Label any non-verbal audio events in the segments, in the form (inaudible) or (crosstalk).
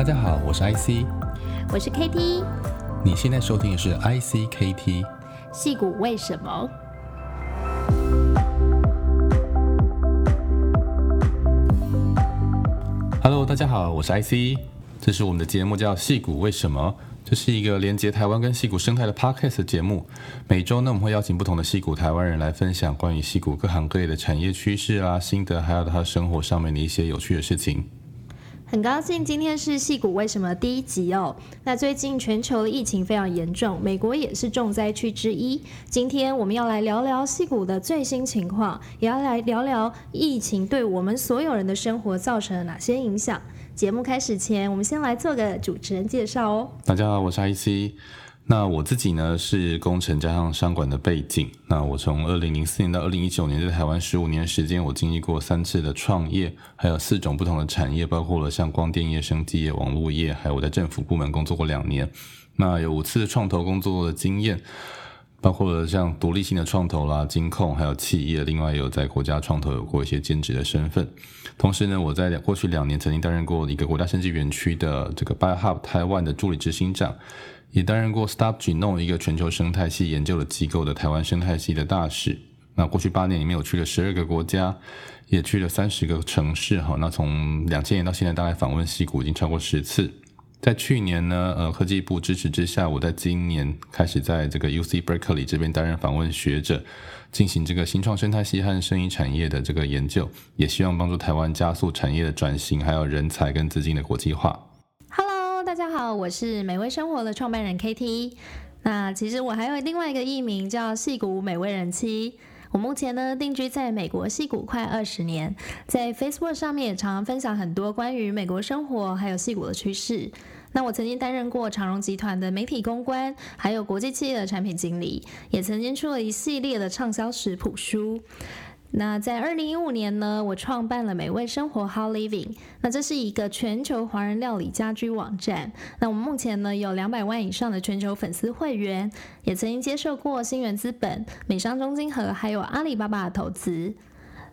大家好，我是 IC，我是 KT，你现在收听的是 ICKT，戏谷为什么？Hello，大家好，我是 IC，这是我们的节目叫戏谷为什么？这是一个连接台湾跟戏谷生态的 Podcast 节目。每周呢，我们会邀请不同的戏谷台湾人来分享关于戏谷各行各业的产业趋势啊、心得，还有他生活上面的一些有趣的事情。很高兴今天是戏骨为什么第一集哦。那最近全球的疫情非常严重，美国也是重灾区之一。今天我们要来聊聊戏骨的最新情况，也要来聊聊疫情对我们所有人的生活造成了哪些影响。节目开始前，我们先来做个主持人介绍哦。大家好，我是 IC。那我自己呢是工程加上商管的背景。那我从二零零四年到二零一九年，在台湾十五年时间，我经历过三次的创业，还有四种不同的产业，包括了像光电业、生技业、网络业，还有我在政府部门工作过两年。那有五次创投工作的经验，包括了像独立性的创投啦、金控，还有企业。另外有在国家创投有过一些兼职的身份。同时呢，我在过去两年曾经担任过一个国家生技园区的这个 BioHub 台湾的助理执行长。也担任过 Stop Geno 一个全球生态系研究的机构的台湾生态系的大使。那过去八年里面，我去了十二个国家，也去了三十个城市。哈，那从两千年到现在，大概访问矽谷已经超过十次。在去年呢，呃，科技部支持之下，我在今年开始在这个 UC Berkeley 这边担任访问学者，进行这个新创生态系和生医产业的这个研究，也希望帮助台湾加速产业的转型，还有人才跟资金的国际化。好，我是美味生活的创办人 KT。那其实我还有另外一个艺名叫矽谷美味人妻。我目前呢定居在美国矽谷快二十年，在 Facebook 上面也常常分享很多关于美国生活还有矽谷的趋势。那我曾经担任过长荣集团的媒体公关，还有国际企业的产品经理，也曾经出了一系列的畅销食谱书。那在二零一五年呢，我创办了美味生活 How Living。那这是一个全球华人料理家居网站。那我们目前呢有两百万以上的全球粉丝会员，也曾经接受过新源资本、美商中金和还有阿里巴巴的投资。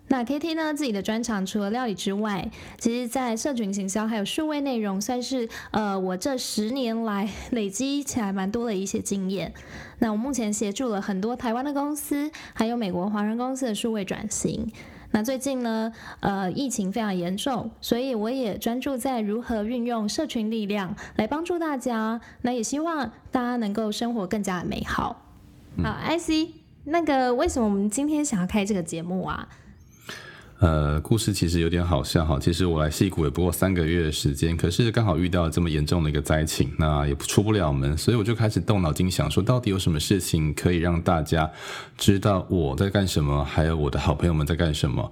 那 KT 呢，自己的专长除了料理之外，其实在社群行销还有数位内容，算是呃我这十年来 (laughs) 累积起来蛮多的一些经验。那我目前协助了很多台湾的公司，还有美国华人公司的数位转型。那最近呢，呃，疫情非常严重，所以我也专注在如何运用社群力量来帮助大家。那也希望大家能够生活更加的美好。好，IC，那个为什么我们今天想要开这个节目啊？呃，故事其实有点好笑哈。其实我来戏谷也不过三个月的时间，可是刚好遇到这么严重的一个灾情，那也出不了门，所以我就开始动脑筋想说，到底有什么事情可以让大家知道我在干什么，还有我的好朋友们在干什么。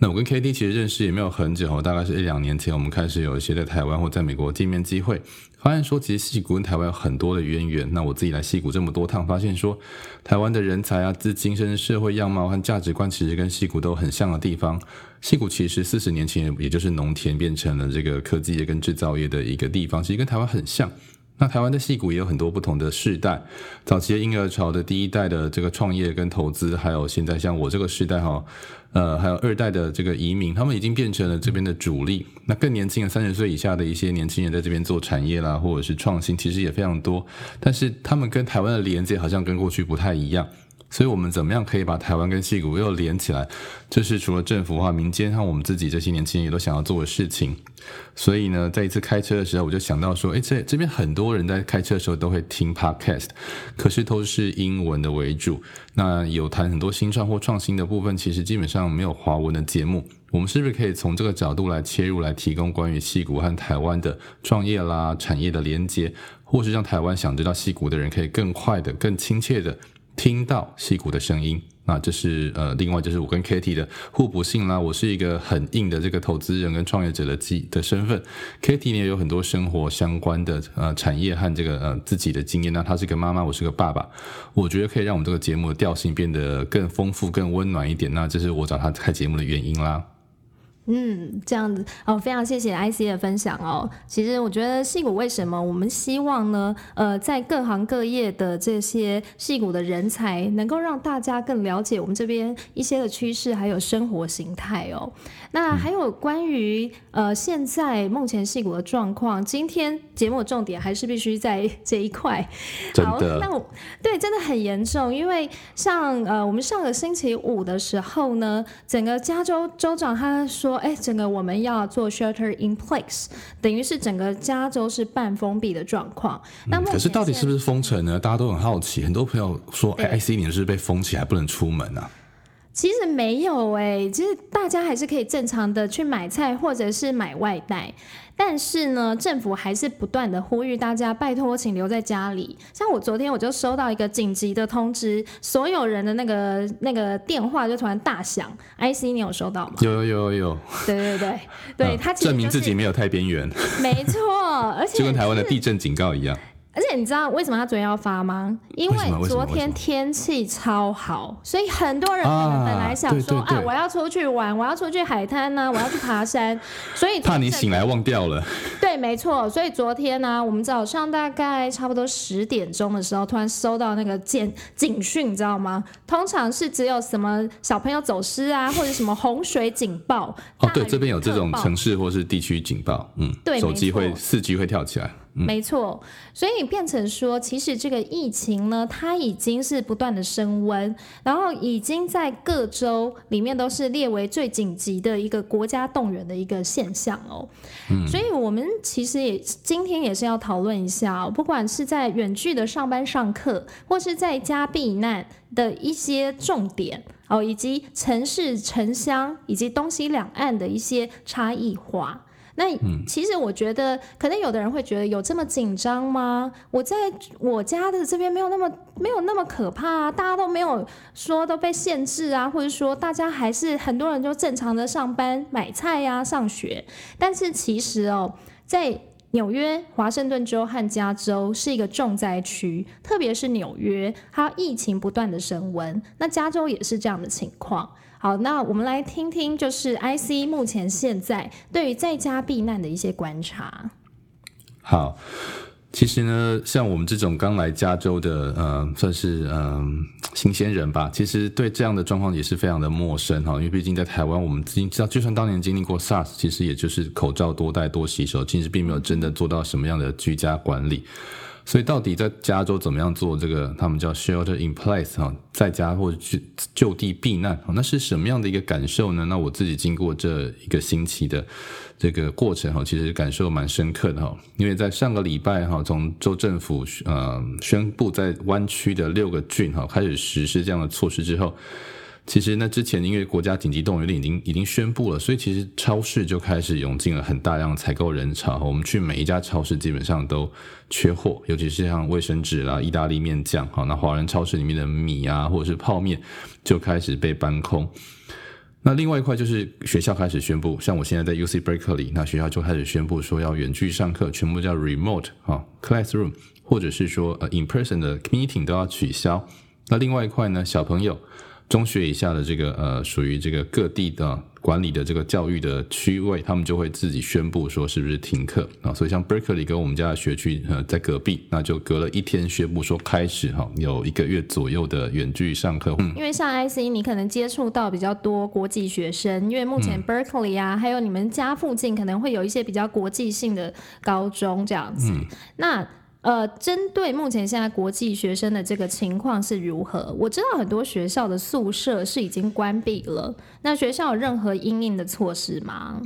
那我跟 KT 其实认识也没有很久，大概是一两年前，我们开始有一些在台湾或在美国见面机会，发现说其实矽谷跟台湾有很多的渊源。那我自己来矽谷这么多趟，发现说台湾的人才啊、资金、甚至社会样貌和价值观，其实跟矽谷都很像的地方。矽谷其实四十年前也就是农田变成了这个科技业跟制造业的一个地方，其实跟台湾很像。那台湾的戏骨也有很多不同的世代，早期的婴儿潮的第一代的这个创业跟投资，还有现在像我这个世代哈，呃，还有二代的这个移民，他们已经变成了这边的主力。那更年轻的三十岁以下的一些年轻人在这边做产业啦，或者是创新，其实也非常多。但是他们跟台湾的连接好像跟过去不太一样。所以，我们怎么样可以把台湾跟戏谷又连起来？这是除了政府化民间和我们自己这些年轻人也都想要做的事情。所以呢，在一次开车的时候，我就想到说，诶，这这边很多人在开车的时候都会听 Podcast，可是都是英文的为主。那有谈很多新创或创新的部分，其实基本上没有华文的节目。我们是不是可以从这个角度来切入，来提供关于戏谷和台湾的创业啦、产业的连接，或是让台湾想知道戏谷的人可以更快的、更亲切的。听到矽谷的声音，那这是呃，另外就是我跟 KT 的互补性啦。我是一个很硬的这个投资人跟创业者的基的身份，KT 呢也有很多生活相关的呃产业和这个呃自己的经验。那她是个妈妈，我是个爸爸，我觉得可以让我们这个节目的调性变得更丰富、更温暖一点。那这是我找她开节目的原因啦。嗯，这样子哦，非常谢谢 IC 的分享哦。其实我觉得戏骨为什么我们希望呢？呃，在各行各业的这些戏骨的人才，能够让大家更了解我们这边一些的趋势，还有生活形态哦。那还有关于呃现在目前戏骨的状况，今天节目的重点还是必须在这一块。(laughs) 好，那我对真的很严重，因为像呃我们上个星期五的时候呢，整个加州州长他说。哎，整个我们要做 shelter in place，等于是整个加州是半封闭的状况。那、嗯、可是到底是不是封城呢？大家都很好奇。很多朋友说，哎，IC 你是不是被封起来不能出门啊？其实没有哎，其实大家还是可以正常的去买菜或者是买外带。但是呢，政府还是不断的呼吁大家，拜托，请留在家里。像我昨天我就收到一个紧急的通知，所有人的那个那个电话就突然大响。IC，你有收到吗？有有有有。对对对对，他、就是、证明自己没有太边缘。没错，而且、就是、就跟台湾的地震警告一样。而且你知道为什么他昨天要发吗？因为昨天天气超好，所以很多人可能本来想说啊，啊，我要出去玩，我要出去海滩呢、啊，我要去爬山，(laughs) 所以怕你醒来忘掉了。(laughs) 对，没错。所以昨天呢、啊，我们早上大概差不多十点钟的时候，突然收到那个警警讯，你知道吗？通常是只有什么小朋友走失啊，(laughs) 或者什么洪水警报。哦，对，这边有这种城市或是地区警报，嗯，对，手机会四 G 会跳起来。没错，所以变成说，其实这个疫情呢，它已经是不断的升温，然后已经在各州里面都是列为最紧急的一个国家动员的一个现象哦。嗯，所以我们其实也今天也是要讨论一下哦，不管是在远距的上班上课，或是在家避难的一些重点哦，以及城市城乡以及东西两岸的一些差异化。那其实我觉得，可能有的人会觉得有这么紧张吗？我在我家的这边没有那么没有那么可怕啊，大家都没有说都被限制啊，或者说大家还是很多人就正常的上班、买菜呀、啊、上学。但是其实哦，在纽约、华盛顿州和加州是一个重灾区，特别是纽约，它疫情不断的升温，那加州也是这样的情况。好，那我们来听听，就是 IC 目前现在对于在家避难的一些观察。好，其实呢，像我们这种刚来加州的，呃，算是嗯、新鲜人吧，其实对这样的状况也是非常的陌生哈，因为毕竟在台湾，我们经知道，就算当年经历过 SARS，其实也就是口罩多戴多洗手，其实并没有真的做到什么样的居家管理。所以到底在加州怎么样做这个？他们叫 shelter in place 哈，在家或者去就地避难，那是什么样的一个感受呢？那我自己经过这一个星期的这个过程哈，其实感受蛮深刻的哈。因为在上个礼拜哈，从州政府呃宣布在湾区的六个郡哈开始实施这样的措施之后。其实那之前，因为国家紧急动员令已经已经宣布了，所以其实超市就开始涌进了很大量采购人潮。我们去每一家超市基本上都缺货，尤其是像卫生纸啦、意大利面酱，好，那华人超市里面的米啊或者是泡面就开始被搬空。那另外一块就是学校开始宣布，像我现在在 UC Berkeley，那学校就开始宣布说要远距上课，全部叫 remote 哈 classroom，或者是说呃 in person 的 meeting 都要取消。那另外一块呢，小朋友。中学以下的这个呃，属于这个各地的管理的这个教育的区位，他们就会自己宣布说是不是停课啊？所以像 Berkeley 跟我们家的学区呃在隔壁，那就隔了一天宣布说开始哈，有一个月左右的远距上课。嗯，因为像 IC 你可能接触到比较多国际学生，因为目前 Berkeley 啊，还有你们家附近可能会有一些比较国际性的高中这样子，嗯、那。呃，针对目前现在国际学生的这个情况是如何？我知道很多学校的宿舍是已经关闭了，那学校有任何因应的措施吗？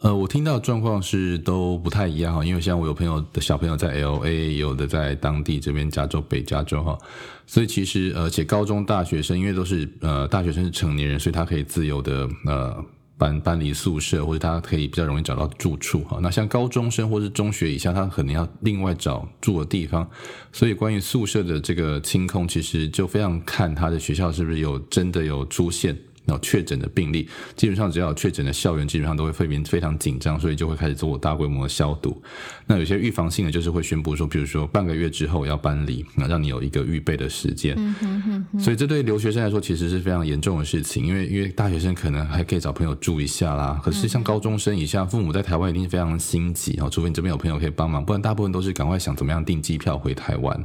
呃，我听到状况是都不太一样哈，因为像我有朋友的小朋友在 LA，有的在当地这边加州北加州哈，所以其实而且高中大学生因为都是呃大学生是成年人，所以他可以自由的呃。搬搬离宿舍，或者他可以比较容易找到住处哈。那像高中生或是中学以下，他可能要另外找住的地方。所以关于宿舍的这个清空，其实就非常看他的学校是不是有真的有出现。然后确诊的病例，基本上只要有确诊的校园，基本上都会非常非常紧张，所以就会开始做大规模的消毒。那有些预防性的，就是会宣布说，比如说半个月之后要搬离，那让你有一个预备的时间。嗯哼哼哼。所以这对留学生来说其实是非常严重的事情，因为因为大学生可能还可以找朋友住一下啦，可是像高中生以下，父母在台湾一定是非常心急哦，除非你这边有朋友可以帮忙，不然大部分都是赶快想怎么样订机票回台湾。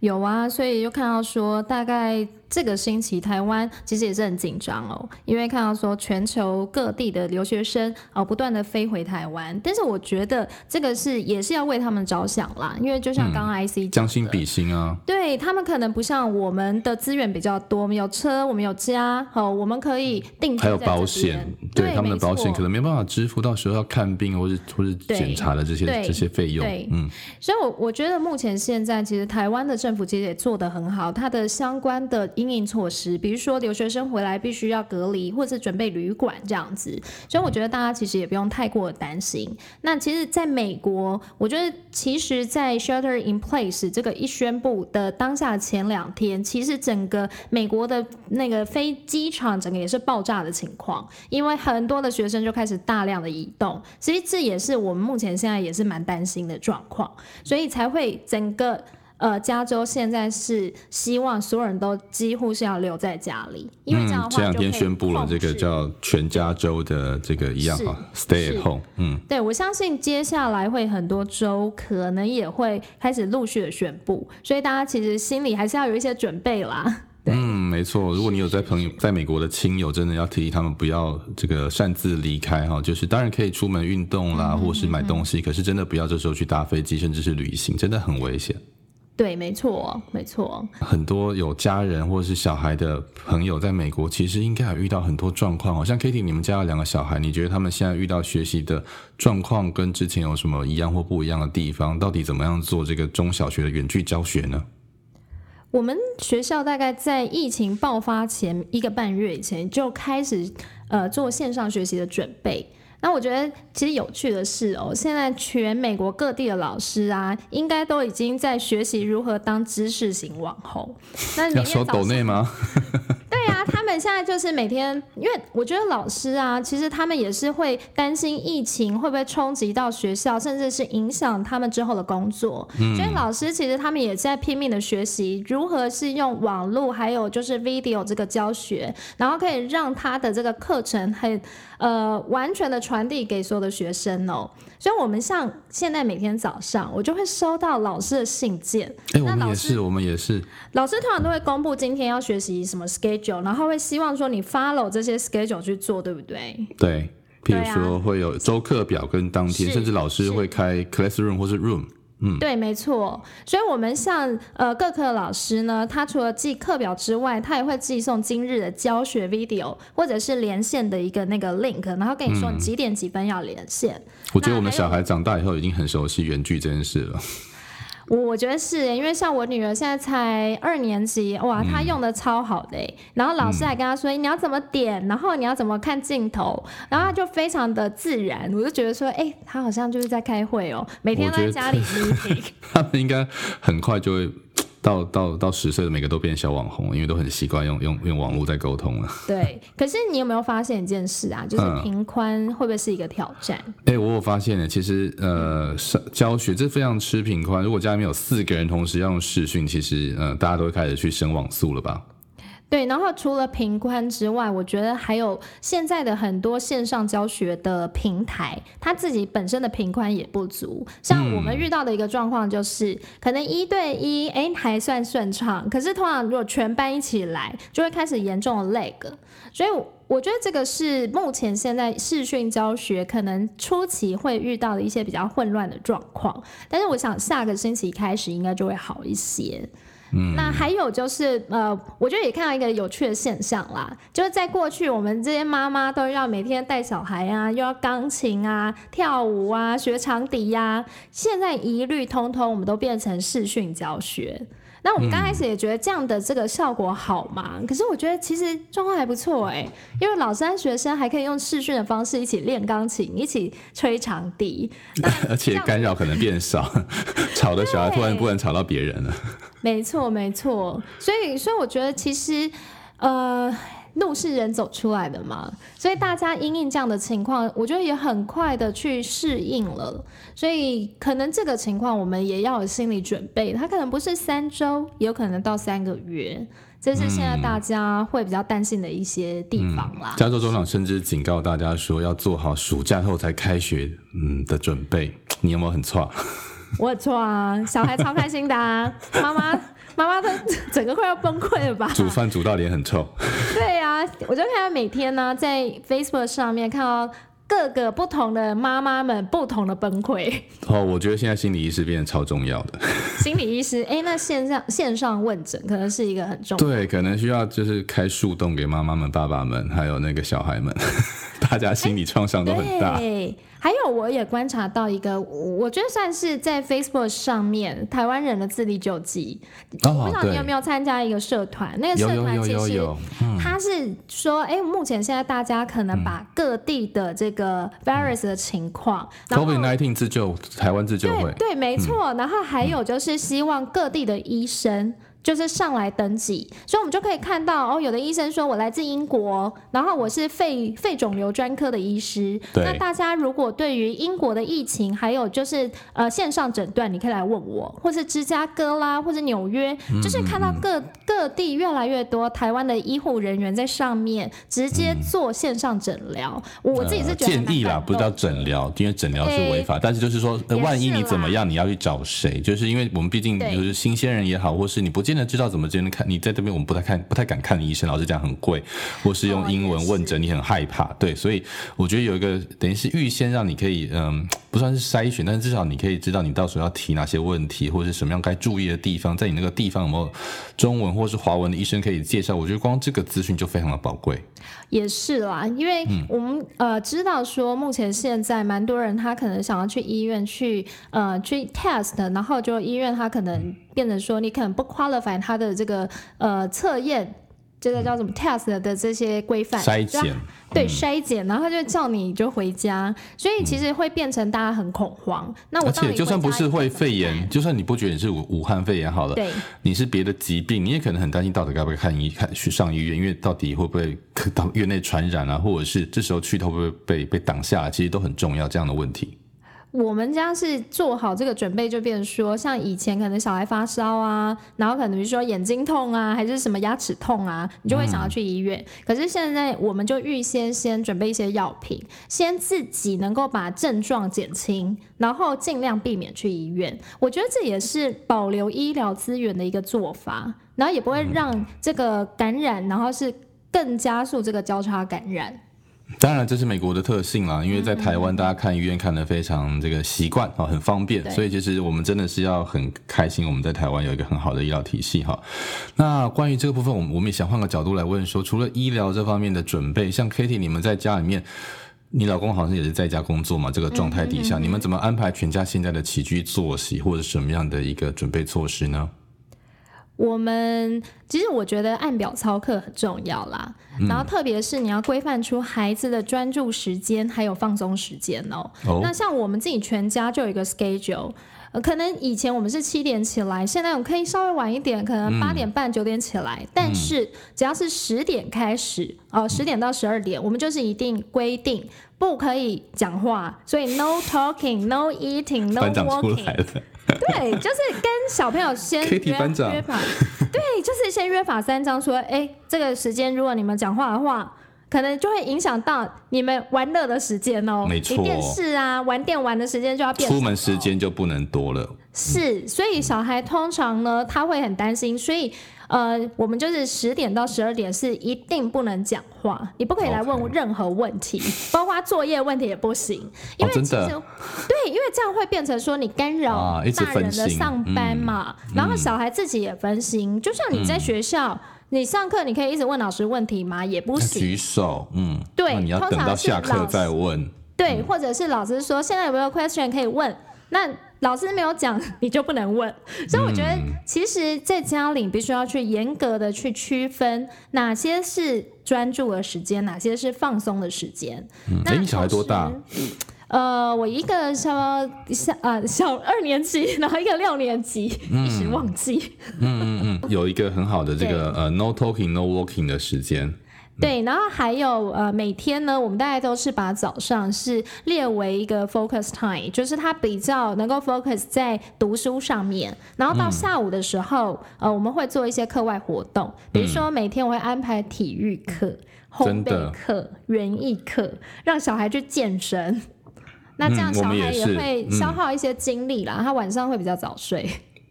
有啊，所以就看到说大概。这个星期台湾其实也是很紧张哦，因为看到说全球各地的留学生哦不断的飞回台湾，但是我觉得这个是也是要为他们着想啦，因为就像刚刚 IC 讲的，将心比心啊，对他们可能不像我们的资源比较多，我们有车，我们有家，好，我们可以定还有保险，对，对他们的保险可能没办法支付，到时候要看病或是或是检查的这些这些费用，嗯，所以我我觉得目前现在其实台湾的政府其实也做得很好，它的相关的。因应措施，比如说留学生回来必须要隔离，或者是准备旅馆这样子，所以我觉得大家其实也不用太过担心。那其实，在美国，我觉得其实，在 shelter in place 这个一宣布的当下前两天，其实整个美国的那个飞机场整个也是爆炸的情况，因为很多的学生就开始大量的移动，所以这也是我们目前现在也是蛮担心的状况，所以才会整个。呃，加州现在是希望所有人都几乎是要留在家里，因为这样的话，这两天宣布了这个叫全加州的这个一样哈，Stay at home。嗯，对，我相信接下来会很多州可能也会开始陆续的宣布，所以大家其实心里还是要有一些准备啦。嗯，没错，如果你有在朋友在美国的亲友，真的要提醒他们不要这个擅自离开哈，就是当然可以出门运动啦，或是买东西，可是真的不要这时候去搭飞机，甚至是旅行，真的很危险。对，没错，没错。很多有家人或者是小孩的朋友在美国，其实应该有遇到很多状况。好像 Kitty，你们家有两个小孩，你觉得他们现在遇到学习的状况跟之前有什么一样或不一样的地方？到底怎么样做这个中小学的远距教学呢？我们学校大概在疫情爆发前一个半月以前就开始呃做线上学习的准备。那我觉得其实有趣的是哦，现在全美国各地的老师啊，应该都已经在学习如何当知识型网红。那你要收抖内吗？(laughs) 对啊，他们现在就是每天，因为我觉得老师啊，其实他们也是会担心疫情会不会冲击到学校，甚至是影响他们之后的工作。嗯，所以老师其实他们也在拼命的学习如何是用网络，还有就是 video 这个教学，然后可以让他的这个课程很呃完全的。传递给所有的学生哦，所以我们像现在每天早上，我就会收到老师的信件。哎、欸，我们也是，我们也是。老师通常都会公布今天要学习什么 schedule，然后会希望说你 follow 这些 schedule 去做，对不对？对，譬如说会有周课表跟当天，甚至老师会开 classroom 或是 room。嗯，对，没错。所以，我们像呃各科的老师呢，他除了寄课表之外，他也会寄送今日的教学 video，或者是连线的一个那个 link，然后跟你说你几点几分要连线。嗯、我觉得我们小孩长大以后已经很熟悉远距这件事了。我我觉得是，因为像我女儿现在才二年级，哇，她用的超好的，嗯，然后老师还跟她说，嗯，你要怎么点，然后你要怎么看镜头，然后她就非常的自然，我就觉得说，哎，她好像就是在开会哦，每天都在家里 (laughs) meeting，他们应该很快就会。到到到十岁的每个都变小网红，因为都很习惯用用用网络在沟通了。对，可是你有没有发现一件事啊？就是频宽会不会是一个挑战？哎、嗯欸，我有发现呢。其实呃，教学这非常吃频宽。如果家里面有四个人同时要用视讯，其实呃，大家都会开始去升网速了吧？对，然后除了平宽之外，我觉得还有现在的很多线上教学的平台，它自己本身的平宽也不足。像我们遇到的一个状况就是，嗯、可能一对一，哎，还算顺畅，可是通常如果全班一起来，就会开始严重的 lag。所以我觉得这个是目前现在视讯教学可能初期会遇到的一些比较混乱的状况。但是我想下个星期开始应该就会好一些。那还有就是，呃，我觉得也看到一个有趣的现象啦，就是在过去，我们这些妈妈都要每天带小孩啊，又要钢琴啊、跳舞啊、学长笛呀、啊，现在一律通通我们都变成视讯教学。那我们刚开始也觉得这样的这个效果好嘛？嗯、可是我觉得其实状况还不错哎、欸，因为老师和学生还可以用视讯的方式一起练钢琴，一起吹长笛，(laughs) 而且干扰可能变少，(laughs) 吵的小孩突然不能吵到别人了。(laughs) 没错，没错。所以，所以我觉得其实，呃。路是人走出来的嘛，所以大家因应这样的情况，我觉得也很快的去适应了。所以可能这个情况我们也要有心理准备，它可能不是三周，也有可能到三个月。这是现在大家会比较担心的一些地方啦。嗯、加州州长甚至警告大家说，要做好暑假后才开学嗯的准备。你有没有很错？我很错啊，小孩超开心的啊，(laughs) 妈妈妈妈的整个快要崩溃了吧？煮饭煮到脸很臭。(laughs) 对啊，我就看他每天呢在 Facebook 上面看到。各个不同的妈妈们不同的崩溃哦，我觉得现在心理医师变得超重要的。(laughs) 心理医师，哎、欸，那线上线上问诊可能是一个很重要的。对，可能需要就是开树洞给妈妈们、爸爸们，还有那个小孩们，(laughs) 大家心理创伤都很大。欸还有，我也观察到一个，我觉得算是在 Facebook 上面台湾人的自力救济。哦、我不知道你有没有参加一个社团？那个社团其实他是说，哎、欸，目前现在大家可能把各地的这个 virus 的情况、嗯、，COVID-19 自救，台湾自救会，对，对没错、嗯。然后还有就是希望各地的医生。就是上来登记，所以我们就可以看到哦，有的医生说我来自英国，然后我是肺肺肿瘤专科的医师。对。那大家如果对于英国的疫情，还有就是呃线上诊断，你可以来问我，或是芝加哥啦，或是纽约，就是看到各各地越来越多台湾的医护人员在上面直接做线上诊疗、嗯。我自己是觉得、呃、建议啦，不是叫诊疗，因为诊疗是违法。但是就是说，呃、万一你怎么样，你要去找谁？就是因为我们毕竟就是新鲜人也好，或是你不。现在知道怎么真的看，你在这边我们不太看，不太敢看医生，老实讲很贵，或是用英文问诊，你很害怕，对，所以我觉得有一个等于是预先让你可以，嗯，不算是筛选，但是至少你可以知道你到时候要提哪些问题，或者是什么样该注意的地方，在你那个地方有没有中文或是华文的医生可以介绍？我觉得光这个资讯就非常的宝贵。也是啦，因为我们、呃知道说，目前现在蛮多人他可能想要去医院去呃去 test，然后就医院他可能变成说你可能不 qualify 他的这个呃测验。这个叫什么 test 的这些规范筛检，对筛检，然后他就叫你就回家，所以其实会变成大家很恐慌。嗯、那我而且就算不是会肺炎，就算你不觉得你是武武汉肺炎好了，对，你是别的疾病，你也可能很担心到底该不该看医看去上医院，因为到底会不会到院内传染啊，或者是这时候去会不会被被挡下来，其实都很重要这样的问题。我们家是做好这个准备，就变说，像以前可能小孩发烧啊，然后可能比如说眼睛痛啊，还是什么牙齿痛啊，你就会想要去医院。可是现在我们就预先先准备一些药品，先自己能够把症状减轻，然后尽量避免去医院。我觉得这也是保留医疗资源的一个做法，然后也不会让这个感染，然后是更加速这个交叉感染。当然，这是美国的特性啦，因为在台湾，大家看医院看得非常这个习惯啊，很方便，所以其实我们真的是要很开心，我们在台湾有一个很好的医疗体系哈。那关于这个部分，我们我们也想换个角度来问说，除了医疗这方面的准备，像 Katie，你们在家里面，你老公好像也是在家工作嘛？这个状态底下，你们怎么安排全家现在的起居作息，或者什么样的一个准备措施呢？我们其实我觉得按表操课很重要啦，嗯、然后特别是你要规范出孩子的专注时间还有放松时间哦。哦。那像我们自己全家就有一个 schedule，呃，可能以前我们是七点起来，现在我们可以稍微晚一点，可能八点半九点起来，嗯、但是只要是十点开始哦，十点到十二点，我们就是一定规定不可以讲话，所以 no talking，no eating，no walking。对，就是跟小朋友先约约法，对，就是先约法三章，说，哎，这个时间如果你们讲话的话，可能就会影响到你们玩乐的时间哦。没错，电视啊，玩电玩的时间就要变，出门时间就不能多了。是，所以小孩通常呢，他会很担心，所以。呃，我们就是十点到十二点是一定不能讲话，你不可以来问任何问题. (laughs) 包括作业问题也不行，因为其实、哦、对，因为这样会变成说你干扰大人的上班嘛，啊嗯、然后小孩自己也分心。嗯、就像你在学校，嗯、你上课你可以一直问老师问题吗？也不行。举手，嗯，对，你要等到下课再问。对、嗯，或者是老师说现在有没有 question 可以问？那老师没有讲，(laughs) 你就不能问。所以我觉得，其实，在家里必须要去严格的去区分哪些是专注的时间，哪些是放松的时间。嗯，那你小孩多大？呃，我一个小小呃小二年级，(laughs) 然后一个六年级，嗯、一时忘记。(laughs) 嗯嗯嗯，有一个很好的这个呃 no talking no walking 的时间。对，然后还有呃，每天呢，我们大概都是把早上是列为一个 focus time，就是他比较能够 focus 在读书上面。然后到下午的时候，嗯、呃，我们会做一些课外活动，比如说每天我会安排体育课、烘焙课、园艺课，让小孩去健身。那这样小孩也会消耗一些精力啦，嗯、他晚上会比较早睡。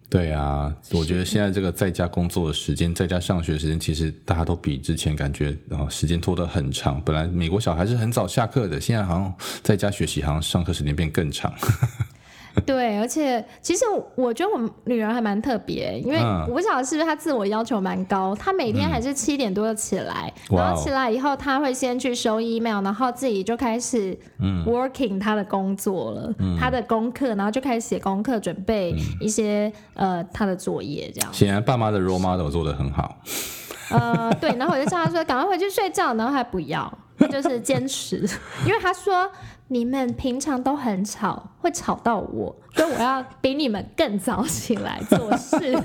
对啊，我觉得现在这个在家工作的时间，在家上学的时间，其实大家都比之前感觉啊时间拖得很长。本来美国小孩是很早下课的，现在好像在家学习，好像上课时间变更长。(laughs) 对，而且其实我觉得我女儿还蛮特别，因为我不晓得是不是她自我要求蛮高，她每天还是七点多就起来，嗯、然后起来以后，她会先去收 email，然后自己就开始 working 她的工作了，嗯、她的功课，然后就开始写功课，准备一些、嗯、呃她的作业这样。显然爸妈的 role model 做的很好。呃，对，然后我就叫她说赶快回去睡觉，然后还不要，就是坚持，因为她说。你们平常都很吵，会吵到我，所以我要比你们更早起来做事。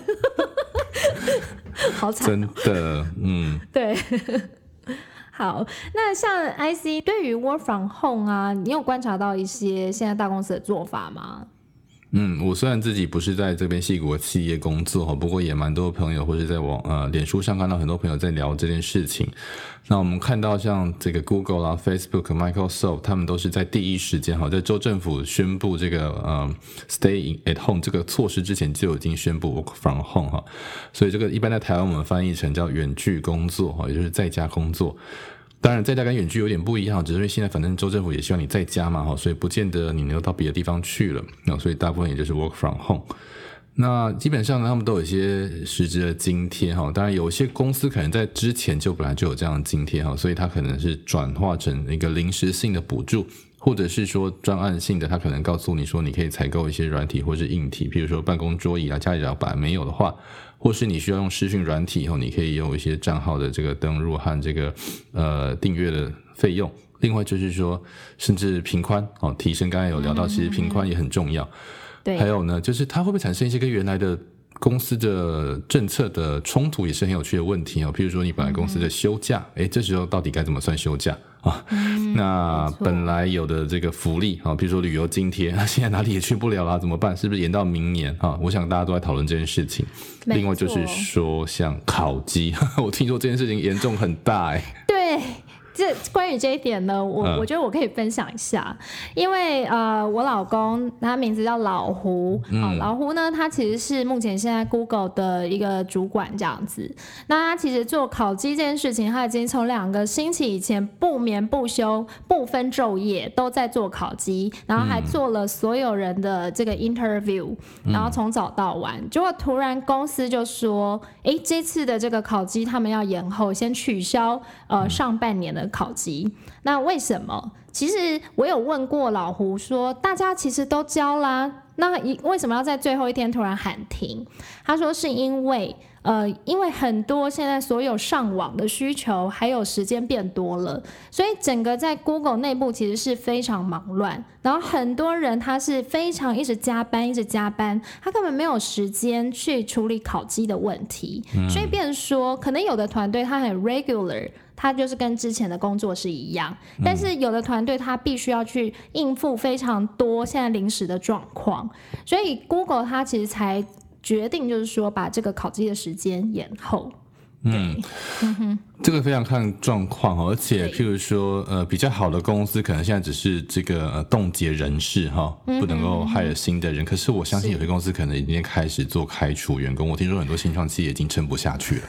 (laughs) 好惨，真的，嗯，对。(laughs) 好，那像 IC 对于 Work from Home 啊，你有观察到一些现在大公司的做法吗？嗯，我虽然自己不是在这边矽谷的企业工作哈，不过也蛮多朋友或者在网呃脸书上看到很多朋友在聊这件事情。那我们看到像这个 Google 啊、Facebook、Microsoft，他们都是在第一时间哈，在州政府宣布这个呃 Stay at Home 这个措施之前就已经宣布 Work from Home 哈，所以这个一般在台湾我们翻译成叫远距工作哈，也就是在家工作。当然，在家跟远距有点不一样，只是因为现在反正州政府也希望你在家嘛，哈，所以不见得你能够到别的地方去了，那所以大部分也就是 work from home。那基本上呢，他们都有一些实质的津贴，哈，当然有些公司可能在之前就本来就有这样的津贴，哈，所以它可能是转化成一个临时性的补助，或者是说专案性的，他可能告诉你说你可以采购一些软体或是硬体，譬如说办公桌椅啊、家里老板没有的话。或是你需要用视讯软体以后，你可以用一些账号的这个登录和这个呃订阅的费用。另外就是说，甚至频宽哦，提升。刚才有聊到，其实频宽也很重要。对、嗯。还有呢，就是它会不会产生一些跟原来的公司的政策的冲突，也是很有趣的问题哦。譬如说，你本来公司的休假，诶，这时候到底该怎么算休假？啊，嗯、那本来有的这个福利啊，比如说旅游津贴，那 (laughs) 现在哪里也去不了啦，(laughs) 怎么办？是不是延到明年啊？我想大家都在讨论这件事情。另外就是说，像烤鸡，(laughs) 我听说这件事情严重很大哎。对。这关于这一点呢，我我觉得我可以分享一下，因为呃，我老公他名字叫老胡，啊、嗯，老胡呢，他其实是目前现在 Google 的一个主管这样子。那他其实做烤鸡这件事情，他已经从两个星期以前不眠不休、不分昼夜都在做烤鸡，然后还做了所有人的这个 interview，然后从早到晚。结果突然公司就说，哎，这次的这个烤鸡他们要延后，先取消呃上半年的。考绩，那为什么？其实我有问过老胡说，大家其实都交啦，那一为什么要在最后一天突然喊停？他说是因为，呃，因为很多现在所有上网的需求还有时间变多了，所以整个在 Google 内部其实是非常忙乱，然后很多人他是非常一直加班，一直加班，他根本没有时间去处理烤鸡的问题，嗯、所以变成说，可能有的团队他很 regular。他就是跟之前的工作是一样，但是有的团队他必须要去应付非常多现在临时的状况，所以 Google 它其实才决定就是说把这个考绩的时间延后。嗯，嗯，这个非常看状况，而且譬如说呃比较好的公司可能现在只是这个冻结人事哈，不能够 hire 新的人，可是我相信有些公司可能已经开始做开除员工，我听说很多新创企业已经撑不下去了。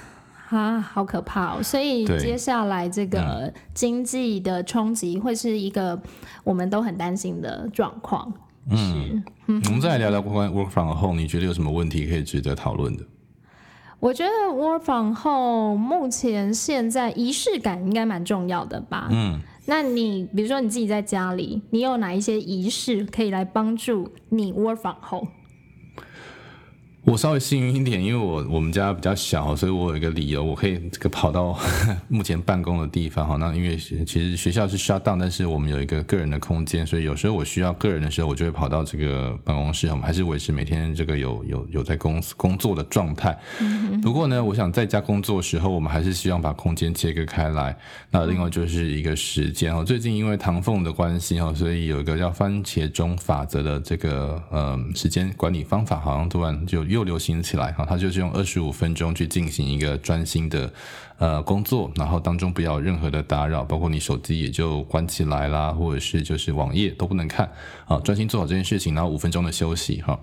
啊，好可怕哦！所以接下来这个经济的冲击会是一个我们都很担心的状况。嗯，嗯，我们再来聊聊关于 work from home，你觉得有什么问题可以值得讨论的？我觉得 work from home 目前现在仪式感应该蛮重要的吧？嗯，那你比如说你自己在家里，你有哪一些仪式可以来帮助你 work from home？我稍微幸运一点，因为我我们家比较小，所以我有一个理由，我可以这个跑到 (laughs) 目前办公的地方哈。那因为其实学校是 shut down，但是我们有一个个人的空间，所以有时候我需要个人的时候，我就会跑到这个办公室，我们还是维持每天这个有有有在公司工作的状态。不过呢，我想在家工作的时候，我们还是希望把空间切割开来。那另外就是一个时间哦，最近因为唐凤的关系哈，所以有一个叫番茄钟法则的这个呃时间管理方法，好像突然就。又流行起来哈，他就是用二十五分钟去进行一个专心的呃工作，然后当中不要有任何的打扰，包括你手机也就关起来啦，或者是就是网页都不能看啊，专心做好这件事情，然后五分钟的休息哈。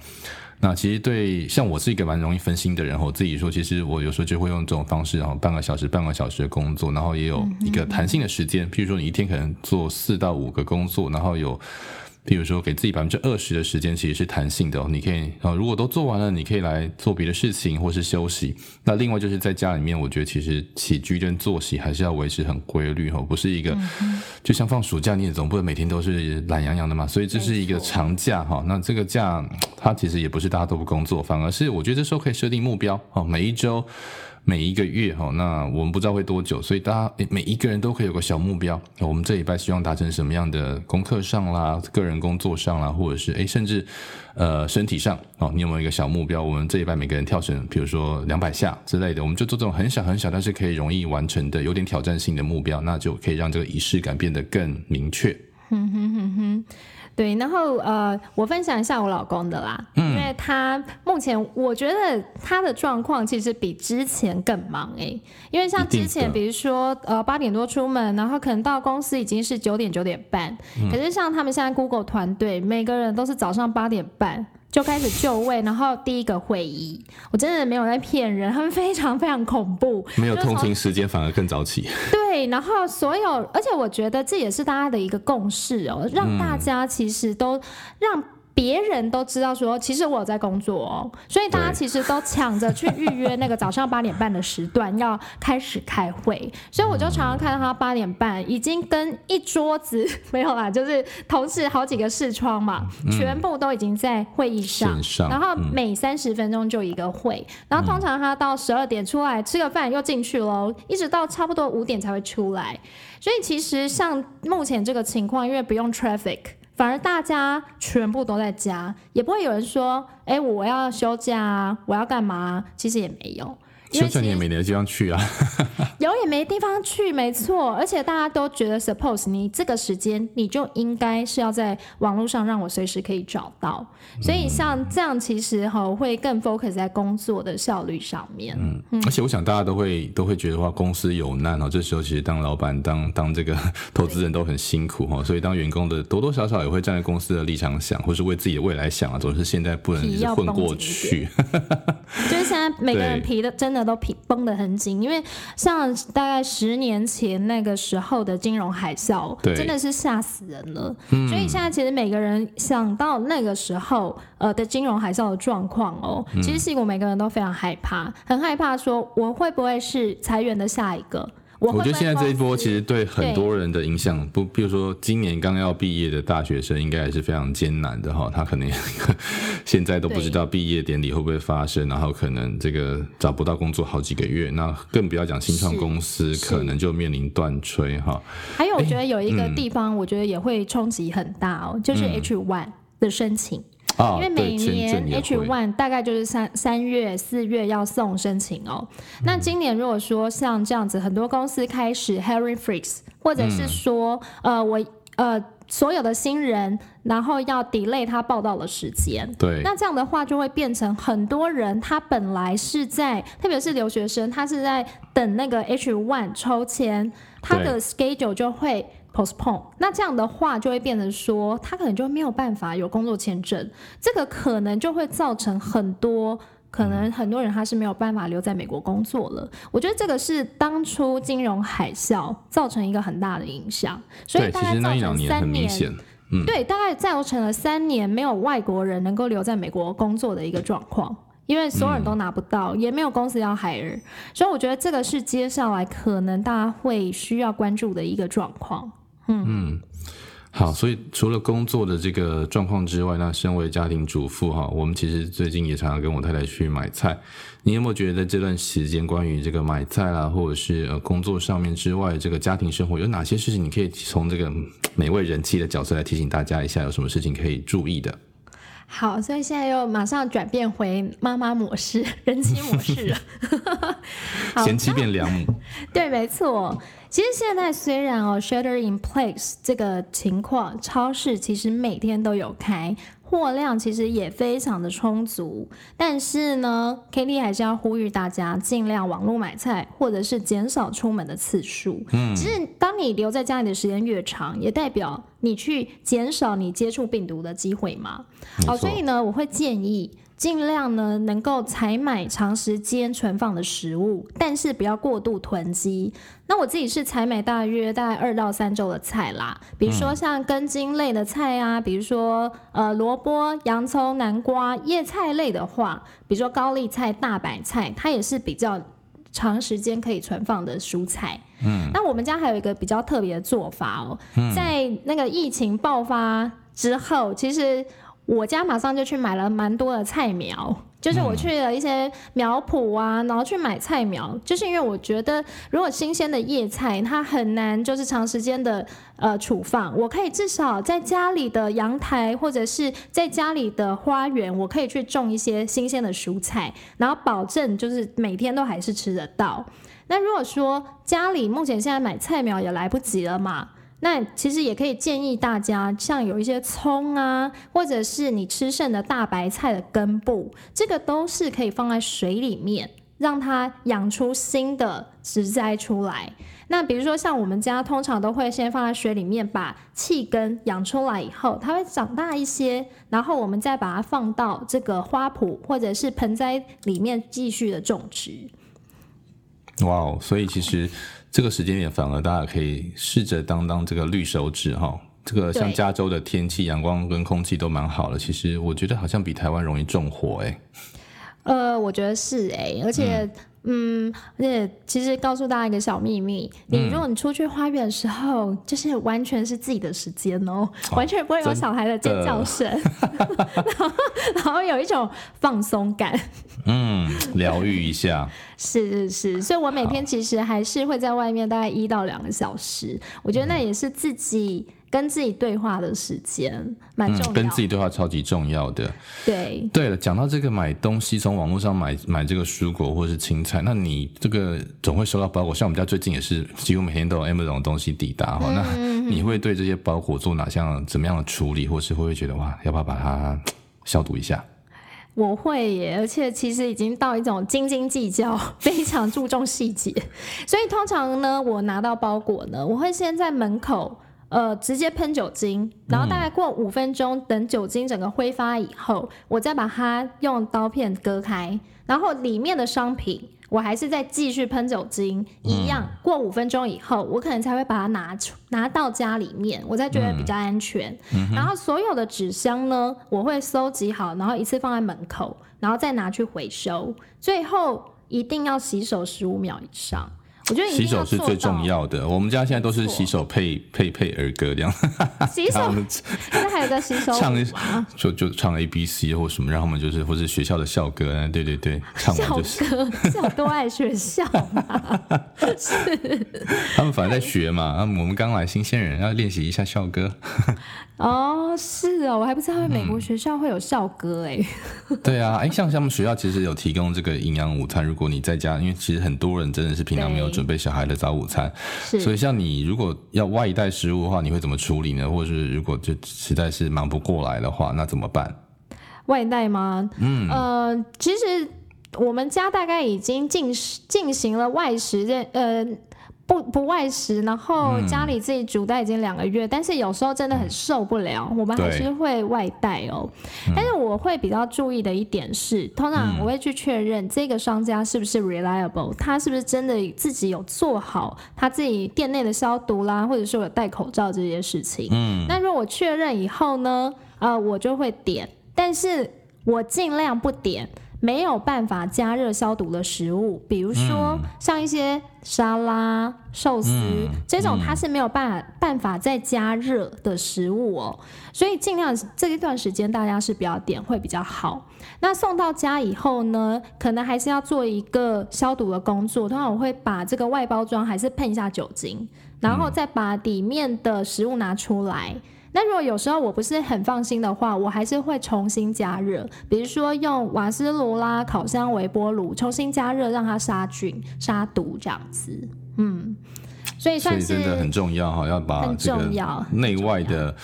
那其实对像我是一个蛮容易分心的人，我自己说，其实我有时候就会用这种方式，然后半个小时、半个小时的工作，然后也有一个弹性的时间，譬如说你一天可能做四到五个工作，然后有。比如说，给自己百分之二十的时间其实是弹性的哦，你可以啊，如果都做完了，你可以来做别的事情或是休息。那另外就是在家里面，我觉得其实起居跟作息还是要维持很规律哈，不是一个就像放暑假，你也总不能每天都是懒洋洋的嘛。所以这是一个长假哈，那这个假它其实也不是大家都不工作，反而是我觉得这时候可以设定目标哦，每一周。每一个月哈，那我们不知道会多久，所以大家每一个人都可以有个小目标。我们这礼拜希望达成什么样的功课上啦，个人工作上啦，或者是诶甚至呃身体上哦，你有没有一个小目标？我们这礼拜每个人跳绳，比如说两百下之类的，我们就做这种很小很小，但是可以容易完成的，有点挑战性的目标，那就可以让这个仪式感变得更明确。哼哼哼哼。对，然后呃，我分享一下我老公的啦，嗯、因为他目前我觉得他的状况其实比之前更忙诶，因为像之前比如说呃八点多出门，然后可能到公司已经是九点九点半，嗯、可是像他们现在 Google 团队，每个人都是早上八点半。就开始就位，然后第一个会议，我真的没有在骗人，他们非常非常恐怖，没有通勤时间反而更早起。(laughs) 对，然后所有，而且我觉得这也是大家的一个共识哦，让大家其实都让。别人都知道说，其实我有在工作哦，所以大家其实都抢着去预约那个早上八点半的时段要开始开会，所以我就常常看到他八点半已经跟一桌子 (laughs) 没有啦，就是同事好几个视窗嘛，全部都已经在会议上，然后每三十分钟就一个会，然后通常他到十二点出来吃个饭又进去喽，一直到差不多五点才会出来，所以其实像目前这个情况，因为不用 traffic。反而大家全部都在家，也不会有人说：“哎，我要休假啊，我要干嘛？”其实也没有。休假你也没地方去啊，(laughs) 有也没地方去，没错。而且大家都觉得，suppose 你这个时间你就应该是要在网络上让我随时可以找到。所以像这样，其实哈会更 focus 在工作的效率上面。嗯，嗯，而且我想大家都会都会觉得话，公司有难哦。这时候其实当老板、当当这个投资人都很辛苦哈。所以当员工的多多少少也会站在公司的立场想，或是为自己的未来想啊，总是现在不能混过去。(laughs) 就是现在每个人皮的真的。都平绷得很紧，因为像大概十年前那个时候的金融海啸，真的是吓死人了。嗯、所以现在其实每个人想到那个时候呃的金融海啸的状况哦，嗯、其实矽谷每个人都非常害怕，很害怕说我会不会是裁员的下一个。我觉得现在这一波其实对很多人的影响，不，比如说今年刚要毕业的大学生，应该也是非常艰难的哈。他可能 (laughs) 现在都不知道毕业典礼会不会发生，然后可能这个找不到工作好几个月，那更不要讲新创公司，可能就面临断炊哈。还有，我觉得有一个地方，我觉得也会冲击很大哦，就是 H one 的申请。因为每年 H1 大概就是三三月四月要送申请哦。那今年如果说像这样子，很多公司开始 hiring freeze，或者是说，呃，我呃所有的新人，然后要 delay 他报道的时间。对。那这样的话，就会变成很多人他本来是在，特别是留学生，他是在等那个 H1 抽签，他的 schedule 就会。postpone，那这样的话就会变成说，他可能就没有办法有工作签证，这个可能就会造成很多，可能很多人他是没有办法留在美国工作了。我觉得这个是当初金融海啸造成一个很大的影响，所以大概造成三年，嗯，对，大概造成了三年没有外国人能够留在美国工作的一个状况，因为所有人都拿不到，也没有公司要 hire，所以我觉得这个是接下来可能大家会需要关注的一个状况。嗯，好，所以除了工作的这个状况之外，那身为家庭主妇哈，我们其实最近也常常跟我太太去买菜。你有没有觉得这段时间关于这个买菜啦，或者是呃工作上面之外，这个家庭生活有哪些事情，你可以从这个美味人妻的角色来提醒大家一下，有什么事情可以注意的？好，所以现在又马上转变回妈妈模式、人妻模式了。(laughs) 贤妻变良母。对，没错。其实现在虽然哦，shelter in place 这个情况，超市其实每天都有开。货量其实也非常的充足，但是呢，Katie 还是要呼吁大家尽量网络买菜，或者是减少出门的次数。嗯，其实当你留在家里的时间越长，也代表你去减少你接触病毒的机会嘛。好，所以呢，我会建议。尽量呢，能够采买长时间存放的食物，但是不要过度囤积。那我自己是采买大约大概二到三周的菜啦，比如说像根茎类的菜啊，比如说呃萝卜、洋葱、南瓜，叶菜类的话，比如说高丽菜、大白菜，它也是比较长时间可以存放的蔬菜。嗯，那我们家还有一个比较特别的做法哦，在那个疫情爆发之后，其实。我家马上就去买了蛮多的菜苗，就是我去了一些苗圃啊，然后去买菜苗，就是因为我觉得如果新鲜的叶菜它很难就是长时间的呃储放，我可以至少在家里的阳台或者是在家里的花园，我可以去种一些新鲜的蔬菜，然后保证就是每天都还是吃得到。那如果说家里目前现在买菜苗也来不及了嘛？那其实也可以建议大家，像有一些葱啊，或者是你吃剩的大白菜的根部，这个都是可以放在水里面，让它养出新的植栽出来。那比如说像我们家通常都会先放在水里面，把气根养出来以后，它会长大一些，然后我们再把它放到这个花圃或者是盆栽里面继续的种植。哇哦，所以其实。这个时间点反而大家可以试着当当这个绿手指哈，这个像加州的天气、阳光跟空气都蛮好的，其实我觉得好像比台湾容易中火哎。呃，我觉得是哎，而且。嗯嗯，而且其实告诉大家一个小秘密，你如果你出去花园的时候，嗯、就是完全是自己的时间哦，哦完全不会有小孩的尖叫声，(laughs) 然后然后有一种放松感，嗯，疗愈一下，是是是，所以我每天其实还是会在外面大概一到两个小时，我觉得那也是自己。跟自己对话的时间蛮重要，嗯，跟自己对话超级重要的。对，对了，讲到这个买东西，从网络上买买这个蔬果或是青菜，那你这个总会收到包裹，像我们家最近也是几乎每天都有 Amazon 的东西抵达哈。嗯、那你会对这些包裹做哪项怎么样的处理，或是会不会觉得哇，要不要把它 (tsk) 消毒一下？我会耶，而且其实已经到一种斤斤计较，非常注重细节。所以通常呢，我拿到包裹呢，我会先在门口。呃，直接喷酒精，然后大概过五分钟，嗯、等酒精整个挥发以后，我再把它用刀片割开，然后里面的商品我还是再继续喷酒精，嗯、一样过五分钟以后，我可能才会把它拿出拿到家里面，我才觉得比较安全。嗯、然后所有的纸箱呢，我会收集好，然后一次放在门口，然后再拿去回收，最后一定要洗手十五秒以上。我觉得洗手是最重要的。我们家现在都是洗手配配配儿歌这样。(laughs) 洗手，(laughs) 现在还有个洗手唱就就唱 A B C 或什么，让他们就是或是学校的校歌，对对对，唱完就是。校歌，校都爱学校嘛。(laughs) 是。他们反正在学嘛，那我们刚来新鲜人要练习一下校歌。哦，是哦，我还不知道美国学校会有校歌哎。对啊，哎，像像我们学校其实有提供这个营养午餐，如果你在家，因为其实很多人真的是平常没有。准备小孩的早午餐，所以像你如果要外带食物的话，你会怎么处理呢？或者是如果就实在是忙不过来的话，那怎么办？外带吗？嗯，呃，其实我们家大概已经进进行了外食这呃。不不外食，然后家里自己煮但已经两个月，嗯、但是有时候真的很受不了，嗯、我们还是会外带哦。对但是我会比较注意的一点是，通常我会去确认这个商家是不是 reliable，他是不是真的自己有做好他自己店内的消毒啦，或者是有戴口罩这些事情。嗯，那如果我确认以后呢，呃，我就会点，但是我尽量不点。没有办法加热消毒的食物，比如说像一些沙拉、寿司、嗯、这种，它是没有办法办法再加热的食物哦。所以尽量这一段时间大家是不要点会比较好。那送到家以后呢，可能还是要做一个消毒的工作。通常我会把这个外包装还是喷一下酒精，然后再把里面的食物拿出来。那如果有时候我不是很放心的话，我还是会重新加热，比如说用瓦斯炉啦、烤箱、微波炉重新加热，让它杀菌、杀毒这样子。嗯，所以算是真的很重要哈，要把这个内外的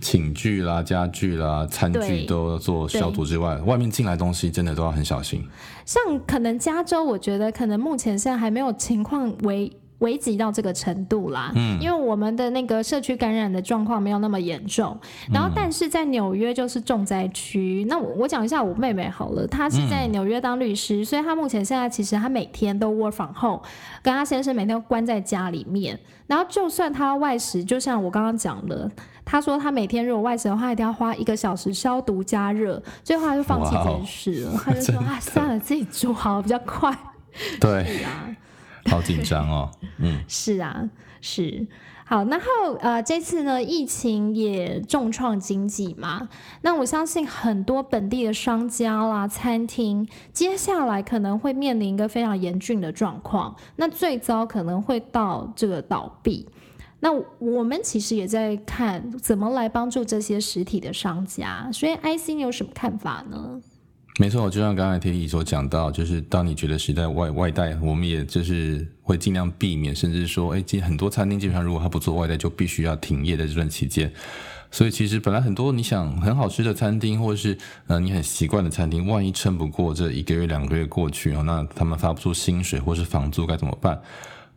寝具啦、家具啦、餐具都要做消毒之外，外面进来东西真的都要很小心。像可能加州，我觉得可能目前现在还没有情况为。危及到这个程度啦，嗯，因为我们的那个社区感染的状况没有那么严重，然后但是在纽约就是重灾区。那我我讲一下我妹妹好了，她是在纽约当律师，所以她目前现在其实她每天都 work from home，跟她先生每天都关在家里面。然后就算她外食，就像我刚刚讲的，她说她每天如果外食的话，一定要花一个小时消毒加热，最后她就放弃这件事了，她就说 (laughs) 啊，算了，自己煮好比较快。对啊。好紧张哦，嗯，(laughs) 是啊，是好，然后呃，这次呢，疫情也重创经济嘛，那我相信很多本地的商家啦、餐厅，接下来可能会面临一个非常严峻的状况，那最糟可能会到这个倒闭。那我们其实也在看怎么来帮助这些实体的商家，所以 IC 你有什么看法呢？没错，就像刚才 Kitty 所讲到，就是当你觉得时代外外带，我们也就是会尽量避免，甚至说，哎，其实很多餐厅基本上如果他不做外带，就必须要停业的这段期间。所以其实本来很多你想很好吃的餐厅，或者是呃你很习惯的餐厅，万一撑不过这一个月两个月过去哦，那他们发不出薪水，或是房租该怎么办？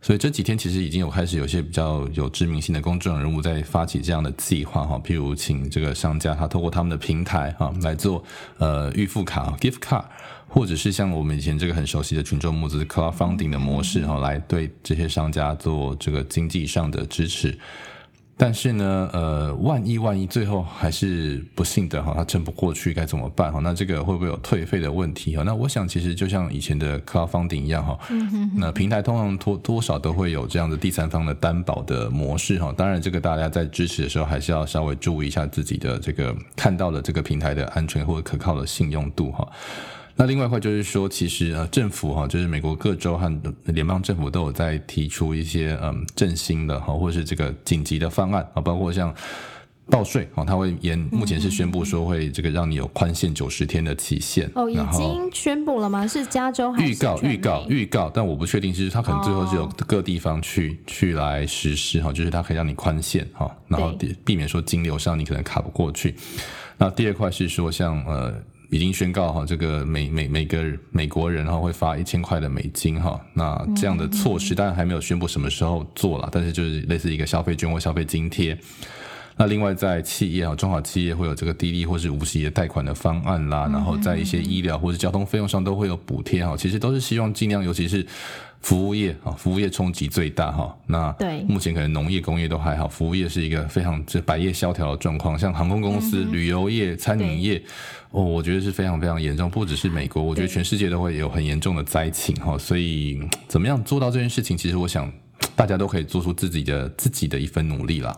所以这几天其实已经有开始有些比较有知名性的公众人物在发起这样的计划哈，譬如请这个商家他透过他们的平台哈来做呃预付卡 gift card，或者是像我们以前这个很熟悉的群众募资 crowdfunding 的模式哈，来对这些商家做这个经济上的支持。但是呢，呃，万一万一最后还是不幸的哈，他撑不过去该怎么办哈？那这个会不会有退费的问题哈？那我想其实就像以前的 crowdfunding 一样哈，那平台通常多多少都会有这样的第三方的担保的模式哈。当然，这个大家在支持的时候还是要稍微注意一下自己的这个看到的这个平台的安全或者可靠的信用度哈。那另外一块就是说，其实呃，政府哈，就是美国各州和联邦政府都有在提出一些嗯振兴的哈，或者是这个紧急的方案啊，包括像报税啊，他会延，目前是宣布说会这个让你有宽限九十天的期限。哦，已经宣布了吗？是加州还是预告？预告预告，但我不确定，其实他可能最后是由各地方去去来实施哈，就是它可以让你宽限哈，然后避免说金流上你可能卡不过去。那第二块是说像呃。已经宣告哈，这个每每每个美国人哈会发一千块的美金哈，那这样的措施当然还没有宣布什么时候做了，但是就是类似一个消费券或消费津贴。那另外在企业哈，中小企业会有这个低利或是无息的贷款的方案啦，然后在一些医疗或是交通费用上都会有补贴哈，其实都是希望尽量，尤其是。服务业啊，服务业冲击最大哈。那目前可能农业、工业都还好，服务业是一个非常这百业萧条的状况。像航空公司、嗯、旅游业、餐饮业，哦，我觉得是非常非常严重。不只是美国，我觉得全世界都会有很严重的灾情哈。所以怎么样做到这件事情，其实我想大家都可以做出自己的自己的一份努力啦。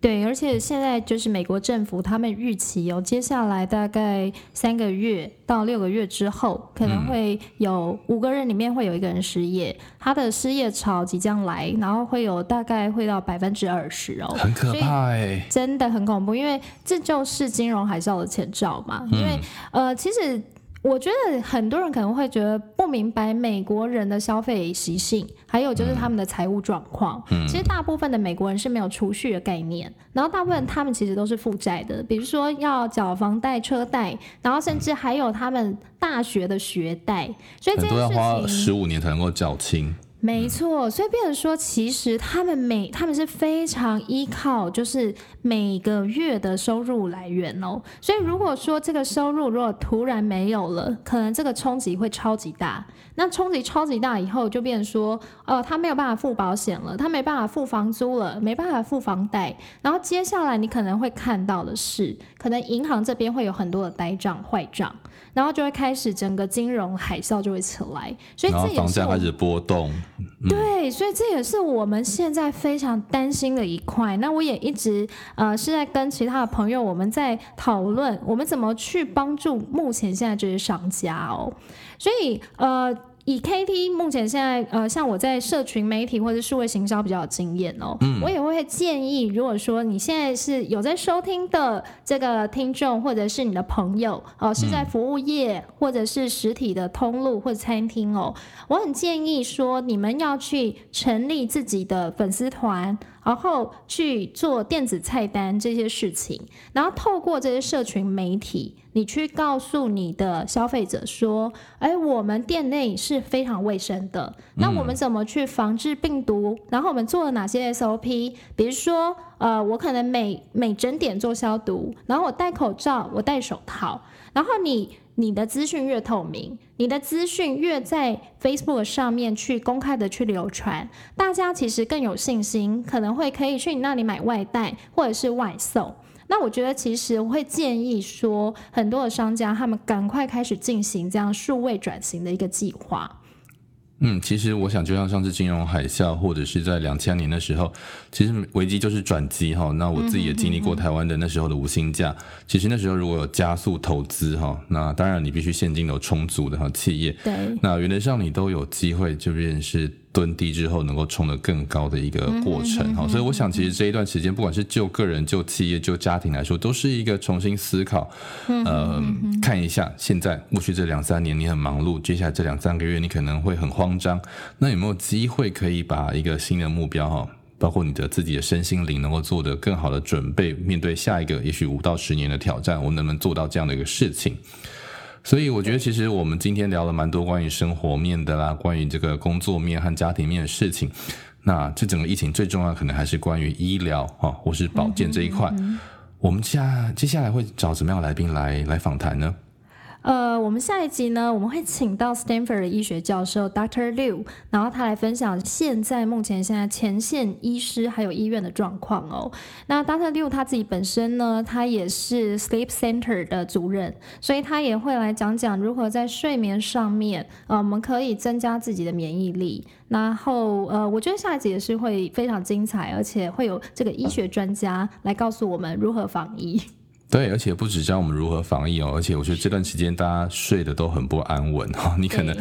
对，而且现在就是美国政府，他们预期哦接下来大概三个月到六个月之后，可能会有五个人里面会有一个人失业，他的失业潮即将来，然后会有大概会到百分之二十哦，很可怕哎，真的很恐怖，因为这就是金融海啸的前兆嘛，因为呃，其实。我觉得很多人可能会觉得不明白美国人的消费习性，还有就是他们的财务状况。嗯，其实大部分的美国人是没有储蓄的概念，然后大部分他们其实都是负债的，比如说要缴房贷、车贷，然后甚至还有他们大学的学贷，所以这些事情很多要花十五年才能够缴清。没错，所以变成说，其实他们每他们是非常依靠就是每个月的收入来源哦。所以如果说这个收入如果突然没有了，可能这个冲击会超级大。那冲击超级大以后，就变成说，呃，他没有办法付保险了，他没办法付房租了，没办法付房贷。然后接下来你可能会看到的是，可能银行这边会有很多的呆账坏账。然后就会开始整个金融海啸就会起来，所以这也是房价开始波动。嗯、对，所以这也是我们现在非常担心的一块。那我也一直呃是在跟其他的朋友我们在讨论，我们怎么去帮助目前现在这些商家哦。所以呃。以 KT 目前现在呃，像我在社群媒体或者数位行销比较有经验哦，嗯，我也会建议，如果说你现在是有在收听的这个听众，或者是你的朋友哦，呃，是在服务业或者是实体的通路或者餐厅哦，我很建议说你们要去成立自己的粉丝团。然后去做电子菜单这些事情，然后透过这些社群媒体，你去告诉你的消费者说：“哎，我们店内是非常卫生的。那我们怎么去防治病毒？然后我们做了哪些 SOP？比如说，呃，我可能每每整点做消毒，然后我戴口罩，我戴手套，然后你。”你的资讯越透明，你的资讯越在 Facebook 上面去公开的去流传，大家其实更有信心，可能会可以去你那里买外带或者是外送。那我觉得其实我会建议说，很多的商家他们赶快开始进行这样数位转型的一个计划。嗯，其实我想，就像上次金融海啸，或者是在两千年的时候，其实危机就是转机哈。那我自己也经历过台湾的那时候的无薪假。其实那时候如果有加速投资哈，那当然你必须现金流充足的哈企业，对，那原则上你都有机会，就变是。蹲低之后能够冲得更高的一个过程哈，所以我想其实这一段时间，不管是就个人、就企业、就家庭来说，都是一个重新思考。呃，看一下现在过去这两三年你很忙碌，接下来这两三个月你可能会很慌张，那有没有机会可以把一个新的目标哈，包括你的自己的身心灵能够做得更好的准备，面对下一个也许五到十年的挑战，我们能不能做到这样的一个事情？所以我觉得，其实我们今天聊了蛮多关于生活面的啦，关于这个工作面和家庭面的事情。那这整个疫情最重要，可能还是关于医疗啊，或是保健这一块。我们下接下来会找什么样的来宾来来访谈呢？呃，我们下一集呢，我们会请到 Stanford 的医学教授 Dr. Liu，然后他来分享现在目前现在前线医师还有医院的状况哦。那 Dr. Liu 他自己本身呢，他也是 Sleep Center 的主任，所以他也会来讲讲如何在睡眠上面，呃，我们可以增加自己的免疫力。然后，呃，我觉得下一集也是会非常精彩，而且会有这个医学专家来告诉我们如何防疫。对，而且不只教我们如何防疫哦，而且我觉得这段时间大家睡得都很不安稳哈。(laughs) 你可能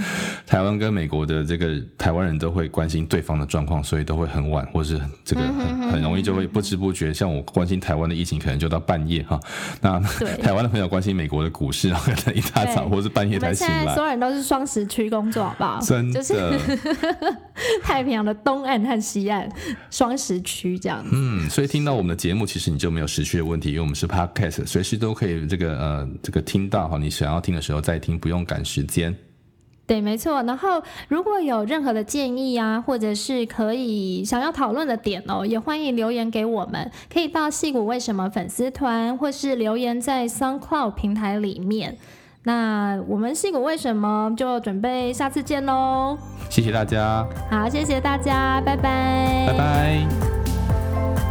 台湾跟美国的这个台湾人都会关心对方的状况，所以都会很晚，或是这个很很容易就会不知不觉。像我关心台湾的疫情，可能就到半夜哈。那 (laughs) 台湾的朋友关心美国的股市，可能一大早或是半夜才醒来。现在所有人都是双时区工作，好不好？真的，就是 (laughs) 太平洋的东岸和西岸双时区这样子。嗯，所以听到我们的节目，其实你就没有时区的问题，因为我们是 Podcast。随时都可以这个呃这个听到哈，你想要听的时候再听，不用赶时间。对，没错。然后如果有任何的建议啊，或者是可以想要讨论的点哦，也欢迎留言给我们，可以到戏骨为什么粉丝团，或是留言在 SoundCloud 平台里面。那我们戏骨为什么就准备下次见喽？谢谢大家。好，谢谢大家，拜拜。拜拜。